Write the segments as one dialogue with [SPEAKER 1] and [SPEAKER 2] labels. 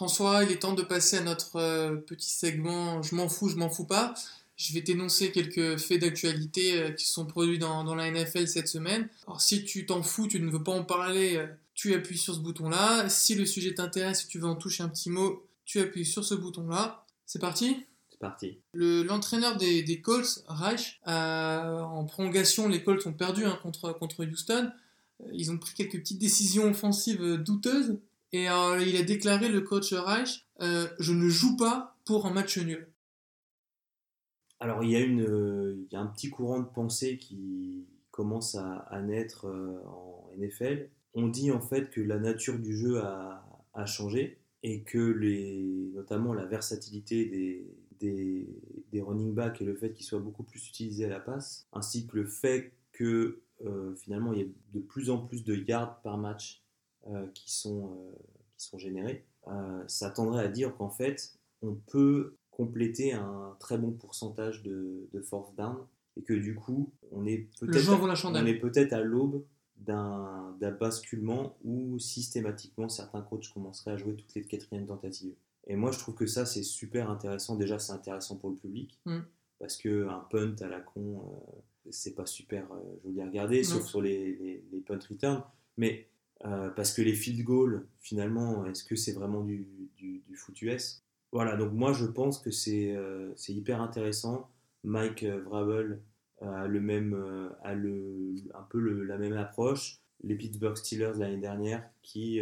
[SPEAKER 1] François, il est temps de passer à notre euh, petit segment Je m'en fous, je m'en fous pas. Je vais t'énoncer quelques faits d'actualité euh, qui sont produits dans, dans, la NFL cette semaine. Alors si tu t'en fous, tu ne veux pas en parler, euh, tu appuies sur ce bouton-là. Si le sujet t'intéresse, si tu veux en toucher un petit mot, tu appuies sur ce bouton-là. C'est parti?
[SPEAKER 2] C'est parti.
[SPEAKER 1] L'entraîneur des, des, Colts, Reich, en prolongation, les Colts ont perdu hein, contre, contre Houston. Ils ont pris quelques petites décisions offensives douteuses. Et euh, il a déclaré, le coach Reich, euh, je ne joue pas pour un match nul.
[SPEAKER 2] Alors il y, a une, il y a un petit courant de pensée qui commence à, naître euh, en NFL. On dit en fait que la nature du jeu a, a changé et que les, notamment la versatilité des, des, running backs et le fait qu'ils soient beaucoup plus utilisés à la passe, ainsi que le fait que euh, finalement il y ait de plus en plus de yards par match euh, qui, sont, euh, qui sont générés, euh, ça tendrait à dire qu'en fait, on peut compléter un très bon pourcentage de, de force down et que du coup, on est peut-être peut à l'aube d'un basculement où systématiquement certains coachs commenceraient à jouer toutes les quatrièmes tentatives. Et moi, je trouve que ça, c'est super intéressant. Déjà, c'est intéressant pour le public mm. parce que un punt à la con, c'est pas super joli à regarder, sauf sur les, les, les punt returns. Mais euh, parce que les field goals, finalement, est-ce que c'est vraiment du, du, du, foot US Voilà, donc moi je pense que c'est euh, hyper intéressant. Mike euh, Vrabel a, le même, a le, un peu le, la même approche. Les Pittsburgh Steelers l'année dernière, qui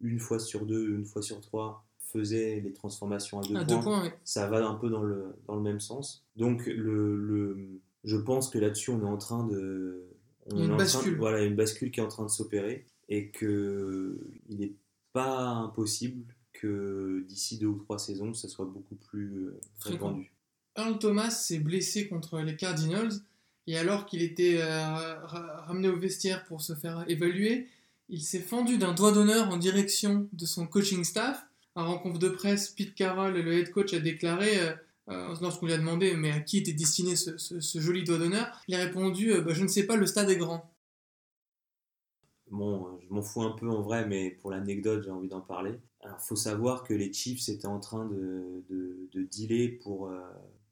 [SPEAKER 2] une fois sur deux, une fois sur trois, faisaient les transformations à deux,
[SPEAKER 1] points. points
[SPEAKER 2] Ça va un peu dans le, dans le même sens. Donc le, le je pense que là-dessus, on est en train de.
[SPEAKER 1] On une bascule.
[SPEAKER 2] voilà, une bascule qui est en train de s'opérer et qu'il n'est pas impossible que d'ici deux ou trois saisons, ça soit beaucoup plus euh, répandu.
[SPEAKER 1] Earl Thomas s'est blessé contre les Cardinals et alors qu'il était euh, ramené au vestiaire pour se faire évaluer, il s'est fendu d'un doigt d'honneur en direction de son coaching staff. En rencontre de presse, Pete Carroll, le head coach, a déclaré, euh, lorsqu'on lui a demandé mais à qui était destiné ce, joli doigt d'honneur, il a répondu bah, Je ne sais pas, le stade est grand.
[SPEAKER 2] Bon, je m'en fous un peu en vrai, mais pour l'anecdote, j'ai envie d'en parler. Alors, faut savoir que les Chiefs étaient en train de, de, de dealer pour, euh,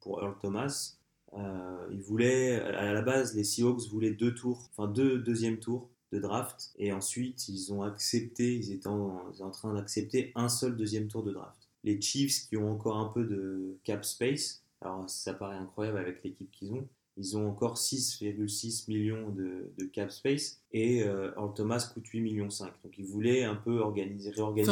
[SPEAKER 2] pour Earl Thomas. Euh, ils voulaient, à la base, les Seahawks voulaient deux tours, enfin deux deuxièmes tours de draft, et ensuite ils ont accepté, ils étaient en, en train d'accepter un seul deuxième tour de draft. Les Chiefs qui ont encore un peu de cap space, alors ça paraît incroyable avec l'équipe qu'ils ont, ils ont encore 6,6 millions de, de, cap space et euh, Earl Thomas coûte 8 millions 5. Donc ils voulaient un peu organiser, réorganiser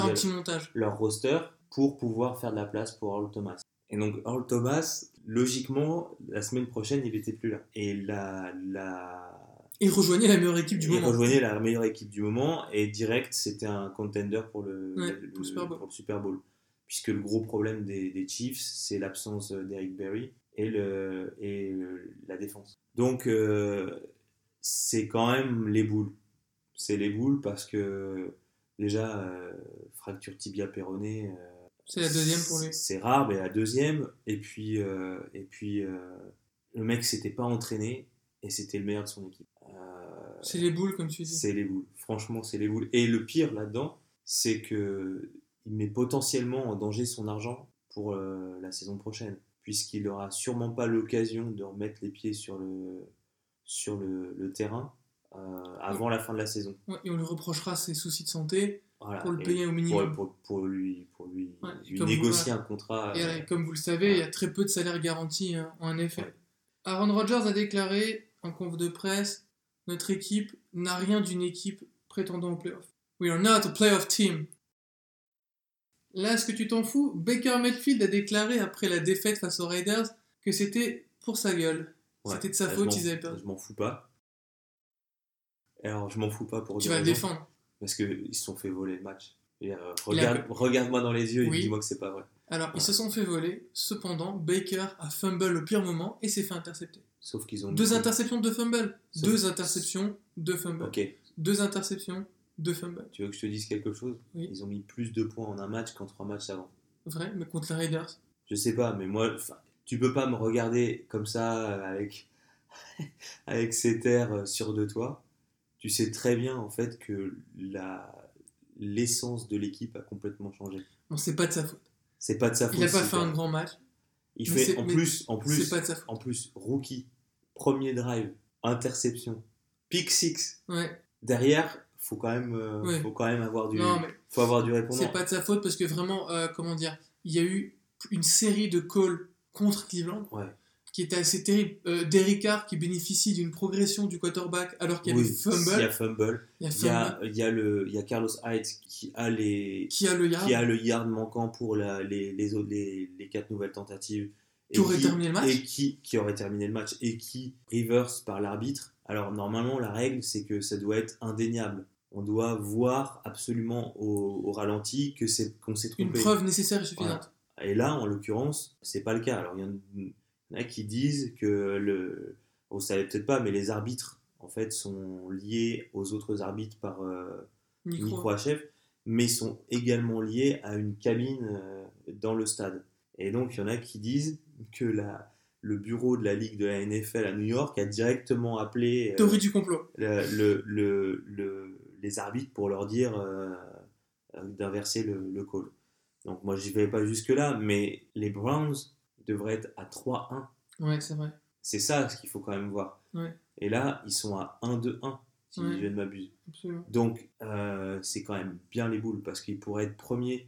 [SPEAKER 2] leur roster pour pouvoir faire de la place pour Earl Thomas. Et donc Earl Thomas, logiquement, la semaine prochaine, il n'était plus là. Et la, la...
[SPEAKER 1] Il rejoignait la meilleure équipe du moment.
[SPEAKER 2] Il rejoignait la meilleure équipe du moment et direct, c'était un contender pour le,
[SPEAKER 1] pour, le
[SPEAKER 2] Super Bowl. Puisque le gros problème des, des Chiefs, c'est l'absence d'Eric Berry et, le, et la défense. Donc, euh, c'est quand même les boules. C'est les boules parce que déjà, euh, fracture tibia péroné. Euh,
[SPEAKER 1] c'est la deuxième pour lui.
[SPEAKER 2] C'est rare, mais la deuxième. Et puis, et puis le mec s'était pas entraîné et c'était le meilleur de son équipe.
[SPEAKER 1] c'est les boules, comme tu dis.
[SPEAKER 2] C'est les boules. Franchement, c'est les boules. Et le pire là-dedans, c'est que il met potentiellement en danger son argent pour la saison prochaine puisqu'il n'aura sûrement pas l'occasion de remettre les pieds sur le, sur le, le terrain euh, avant la fin de la saison.
[SPEAKER 1] et on lui reprochera ses soucis de santé pour le payer au minimum.
[SPEAKER 2] Pour, pour, lui, pour lui, négocier un contrat.
[SPEAKER 1] Et euh, comme vous le savez, il y a très peu de salaire garanti hein, en effet. Aaron Rodgers a déclaré en conf de presse Notre équipe n'a rien d'une équipe prétendant au playoff. We are not a playoff team. Là, est-ce que tu t'en fous? Baker Mayfield a déclaré après la défaite face aux Raiders que c'était pour sa gueule. c'était de sa faute, ils avaient
[SPEAKER 2] Je m'en fous pas. Alors, je m'en fous pas pour
[SPEAKER 1] Tu vas le défendre.
[SPEAKER 2] Parce qu'ils se sont fait voler le match. Euh, regarde, moi dans les yeux et dis-moi que c'est pas vrai.
[SPEAKER 1] Alors, ils se sont fait voler. Cependant, Baker a fumble au pire moment et s'est fait intercepter.
[SPEAKER 2] Sauf qu'ils ont.
[SPEAKER 1] Deux interceptions de fumble. Deux interceptions de fumble.
[SPEAKER 2] Ok.
[SPEAKER 1] Deux interceptions deux fumbles.
[SPEAKER 2] Tu veux que je te dise quelque chose? Ils ont mis plus de points en un match qu'en trois matchs avant.
[SPEAKER 1] Vrai, mais contre les Raiders
[SPEAKER 2] Je sais pas, mais moi, tu peux pas me regarder comme ça avec, avec cet air euh, sûr de toi. Tu sais très bien en fait que la l'essence de l'équipe a complètement changé.
[SPEAKER 1] Bon, c'est pas de sa faute.
[SPEAKER 2] C'est pas de sa faute.
[SPEAKER 1] Il a pas fait un grand match.
[SPEAKER 2] Il
[SPEAKER 1] mais
[SPEAKER 2] fait en plus, en plus,
[SPEAKER 1] pas de sa faute.
[SPEAKER 2] en plus, rookie, premier drive, interception, pick six.
[SPEAKER 1] Ouais.
[SPEAKER 2] Derrière, faut quand même, euh,
[SPEAKER 1] Ouais.
[SPEAKER 2] faut quand même avoir du,
[SPEAKER 1] Non,
[SPEAKER 2] faut avoir du répondant.
[SPEAKER 1] c'est pas de sa faute parce que vraiment, euh, comment dire, il y a eu une série de calls contre Cleveland
[SPEAKER 2] Ouais.
[SPEAKER 1] qui était assez terrible. Euh, Derek Carr qui bénéficie d'une progression du quarterback alors qu'il y
[SPEAKER 2] Oui, y a fumble.
[SPEAKER 1] Il y a
[SPEAKER 2] Il y a,
[SPEAKER 1] fumble.
[SPEAKER 2] il y a le, il y a Carlos Hyde qui a les,
[SPEAKER 1] Qui a le yard
[SPEAKER 2] qui a le yard manquant pour la- les, les, autres- les, les quatre nouvelles tentatives. Et
[SPEAKER 1] Qui aurait terminé le match.
[SPEAKER 2] Et qui, qui aurait terminé le match et qui reverse par l'arbitre. Alors normalement, la règle, c'est que ça doit être indéniable. On doit voir absolument au, au ralenti que c'est qu'on s'est
[SPEAKER 1] Une
[SPEAKER 2] trompé.
[SPEAKER 1] preuve nécessaire et suffisante.
[SPEAKER 2] Et là, en l'occurrence, c'est pas le cas. Alors il y en a qui disent que le, vous savez peut-être pas, mais les arbitres en fait sont liés aux autres arbitres par euh,
[SPEAKER 1] Micro.
[SPEAKER 2] HF, mais sont également liés à une cabine euh, dans le stade. Et donc, il y en a qui disent que la, le bureau de la Ligue de la NFL à New York a directement appelé euh,
[SPEAKER 1] Théorie du complot.
[SPEAKER 2] le- le- le- le- les arbitres pour leur dire euh, euh, d'inverser le, le call. Donc, moi, j'y vais pas jusque-là, mais les Browns devraient être à 3-1.
[SPEAKER 1] Ouais, c'est vrai.
[SPEAKER 2] C'est ça ce qu'il faut quand même voir.
[SPEAKER 1] Ouais.
[SPEAKER 2] Et là, ils sont à 1-2-1, si
[SPEAKER 1] Ouais.
[SPEAKER 2] je ne m'abuse. Donc, euh, c'est quand même bien les boules parce qu'ils pourraient être premiers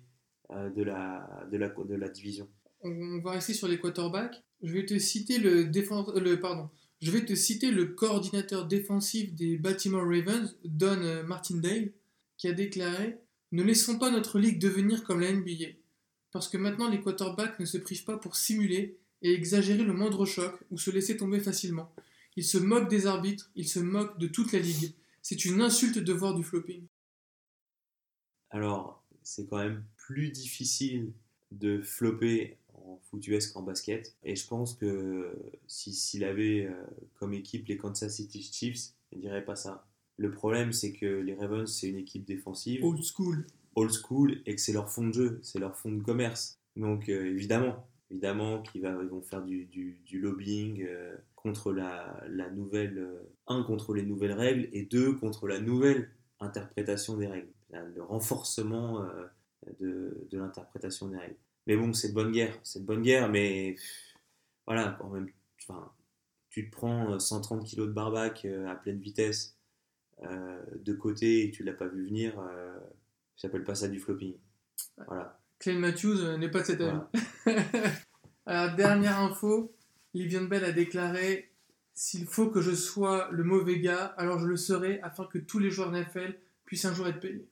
[SPEAKER 2] euh, de, la, de, la, de la division.
[SPEAKER 1] On va rester sur les quarterbacks. Je vais te citer le défense, le pardon. Je vais te citer le coordinateur défensif des Baltimore Ravens, Don euh, Martindale, qui a déclaré Ne laissons pas notre ligue devenir comme la NBA, parce que maintenant les quarterbacks ne se privent pas pour simuler et exagérer le moindre choc ou se laisser tomber facilement. Ils se moquent des arbitres, ils se moquent de toute la ligue. C'est une insulte de voir du flopping.
[SPEAKER 2] Alors, c'est quand même plus difficile de flopper en foot US qu'en basket. Et je pense que si- s'il avait euh, comme équipe les Kansas City Chiefs, il dirait pas ça. Le problème, c'est que les Ravens, c'est une équipe défensive.
[SPEAKER 1] Old school.
[SPEAKER 2] old school et que c'est leur fond de jeu, c'est leur fond de commerce. Donc euh, évidemment, évidemment qu'ils vont faire du, du- du lobbying euh, contre la, la nouvelle, un contre les nouvelles règles et deux contre la nouvelle interprétation des règles, le renforcement de, de l'interprétation des règles. Mais bon, c'est de bonne guerre, c'est de bonne guerre, mais voilà, quand même, enfin, tu te prends euh, 130 kg de barbac euh, à pleine vitesse euh, de côté et tu l'as pas vu venir. euh, J'appelle pas ça du flopping. Voilà.
[SPEAKER 1] Clay Matthews euh, n'est pas de cette année.
[SPEAKER 2] Voilà.
[SPEAKER 1] Alors, dernière info, Livion Bell a déclaré S'il faut que je sois le mauvais gars, alors je le serai afin que tous les joueurs NFL puissent un jour être payés.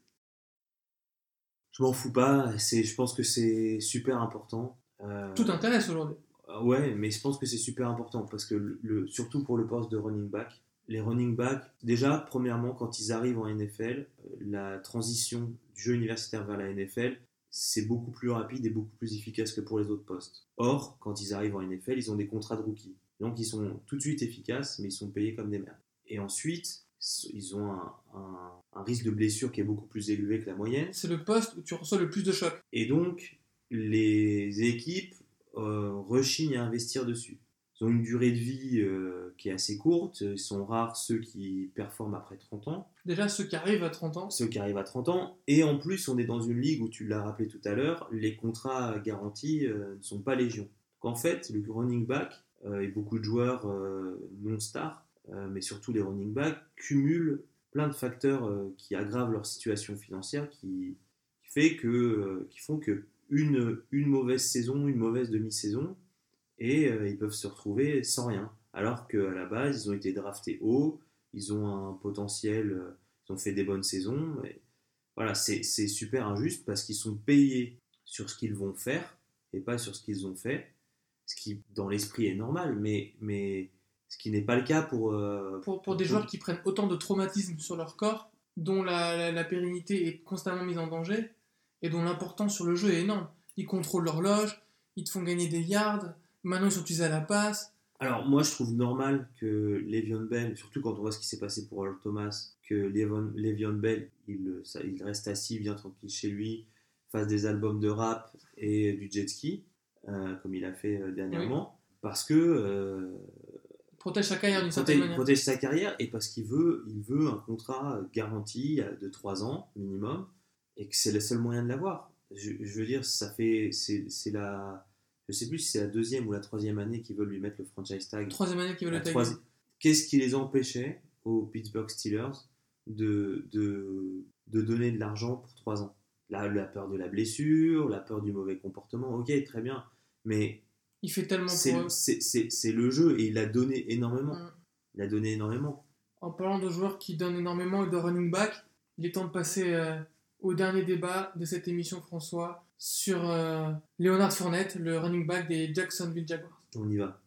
[SPEAKER 2] Je m'en fous pas. C'est, je pense que c'est super important. Euh,
[SPEAKER 1] Tout intéresse aujourd'hui.
[SPEAKER 2] euh, Ouais, mais je pense que c'est super important parce que le, le- surtout pour le poste de running back, les running backs, déjà, premièrement, quand ils arrivent en NFL, euh, la transition du jeu universitaire vers la NFL, c'est beaucoup plus rapide et beaucoup plus efficace que pour les autres postes. Or, quand ils arrivent en NFL, ils ont des contrats de rookie. Donc, ils sont tout de suite efficaces, mais ils sont payés comme des merdes. Et ensuite, ils ont un, un- un risque de blessure qui est beaucoup plus élevé que la moyenne.
[SPEAKER 1] C'est le poste où tu reçois le plus de chocs.
[SPEAKER 2] Et donc, les équipes euh, rechignent à investir dessus. Ils ont une durée de vie euh, qui est assez courte. Ils sont rares ceux qui performent après 30 ans,
[SPEAKER 1] Déjà, ceux qui arrivent à 30 ans,
[SPEAKER 2] ceux qui arrivent à 30 ans. Et en plus, on est dans une ligue où, tu l'as rappelé tout à l'heure, les contrats garantis euh, ne sont pas légion. Donc en fait, le running back et beaucoup de joueurs non stars, euh, mais surtout les running backs, cumulent plein de facteurs euh, qui aggravent leur situation financière, qui, fait que, euh, qui font que une, une mauvaise saison, une mauvaise demi-saison, et euh, ils peuvent se retrouver sans rien. Alors qu'à la base, ils ont été draftés haut, ils ont un potentiel, euh, ils ont fait des bonnes saisons. et voilà, c'est c'est super injuste parce qu'ils sont payés sur ce qu'ils vont faire et pas sur ce qu'ils ont fait. Ce qui, dans l'esprit, est normal, mais, mais ce qui n'est pas le cas pour. euh,
[SPEAKER 1] pour, pour des joueurs qui prennent autant de traumatismes sur leur corps, dont la, la- la pérennité est constamment mise en danger, et dont l'importance sur le jeu est énorme. Ils contrôlent l'horloge, ils te font gagner des yards, maintenant ils sont utilisés à la passe.
[SPEAKER 2] Alors, moi, je trouve normal que Le'Veon Bell, surtout quand on voit ce qui s'est passé pour Earl Thomas, que Le'Veon Le'Veon Bell, il, ça- il reste assis bien tranquille chez lui, fasse des albums de rap et du jet ski, euh, comme il a fait euh, dernièrement, parce que euh,
[SPEAKER 1] Protège sa carrière d'une certaine manière.
[SPEAKER 2] protège sa carrière et parce qu'il veut, il veut un contrat garanti euh, de 3 ans minimum et que c'est le seul moyen de l'avoir. je, je veux dire, ça fait. C'est la. Je sais plus si c'est la deuxième ou la troisième année qu'ils veulent lui mettre le franchise tag.
[SPEAKER 1] Troisième année qui veut
[SPEAKER 2] La
[SPEAKER 1] le tag.
[SPEAKER 2] Qu'est-ce qui les empêchait aux Pittsburgh Steelers de, de, de donner de l'argent pour trois ans? La, la peur de la blessure, la peur du mauvais comportement, ok, très bien. Mais
[SPEAKER 1] Il fait tellement
[SPEAKER 2] c'est
[SPEAKER 1] pour eux.
[SPEAKER 2] c'est- c'est- c'est le jeu et il a donné énormément.
[SPEAKER 1] Mm.
[SPEAKER 2] Il a donné énormément.
[SPEAKER 1] En parlant de joueurs qui donnent énormément et de running back, il est temps de passer euh, au dernier débat de cette émission, François, sur euh, Leonard Fournette, le running back des Jacksonville Jaguars.
[SPEAKER 2] On y va.